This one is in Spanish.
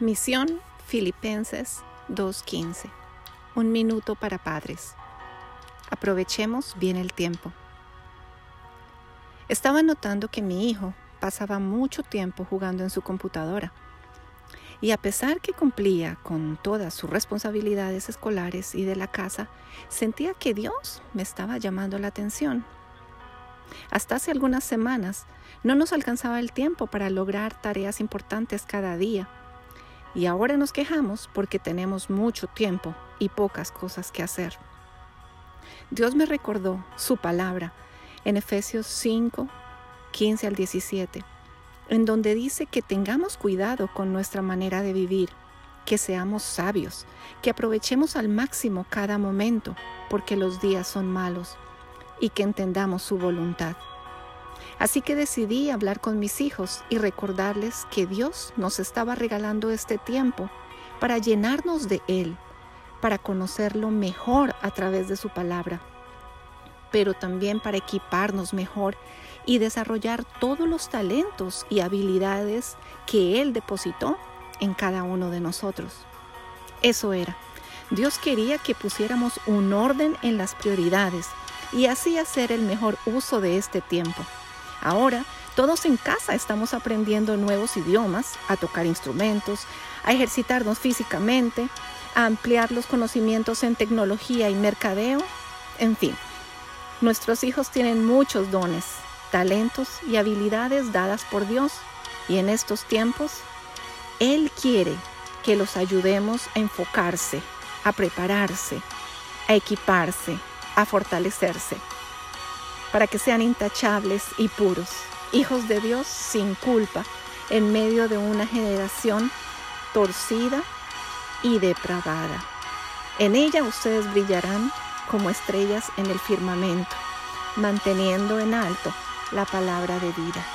Misión Filipenses 2.15. Un minuto para padres. Aprovechemos bien el tiempo. Estaba notando que mi hijo pasaba mucho tiempo jugando en su computadora. Y a pesar que cumplía con todas sus responsabilidades escolares y de la casa, sentía que Dios me estaba llamando la atención. Hasta hace algunas semanas no nos alcanzaba el tiempo para lograr tareas importantes cada día y ahora nos quejamos porque tenemos mucho tiempo y pocas cosas que hacer. Dios me recordó su palabra en Efesios 5, 15 al 17, en donde dice que tengamos cuidado con nuestra manera de vivir, que seamos sabios, que aprovechemos al máximo cada momento, porque los días son malos, y que entendamos su voluntad. Así que decidí hablar con mis hijos y recordarles que Dios nos estaba regalando este tiempo para llenarnos de Él, para conocerlo mejor a través de su palabra, pero también para equiparnos mejor y desarrollar todos los talentos y habilidades que Él depositó en cada uno de nosotros. Eso era. Dios quería que pusiéramos un orden en las prioridades y así hacer el mejor uso de este tiempo. Ahora, todos en casa estamos aprendiendo nuevos idiomas, a tocar instrumentos, a ejercitarnos físicamente, a ampliar los conocimientos en tecnología y mercadeo, en fin. Nuestros hijos tienen muchos dones, talentos y habilidades dadas por Dios y en estos tiempos Él quiere que los ayudemos a enfocarse, a prepararse, a equiparse, a fortalecerse para que sean intachables y puros, hijos de Dios sin culpa, en medio de una generación torcida y depravada. En ella ustedes brillarán como estrellas en el firmamento, manteniendo en alto la palabra de vida.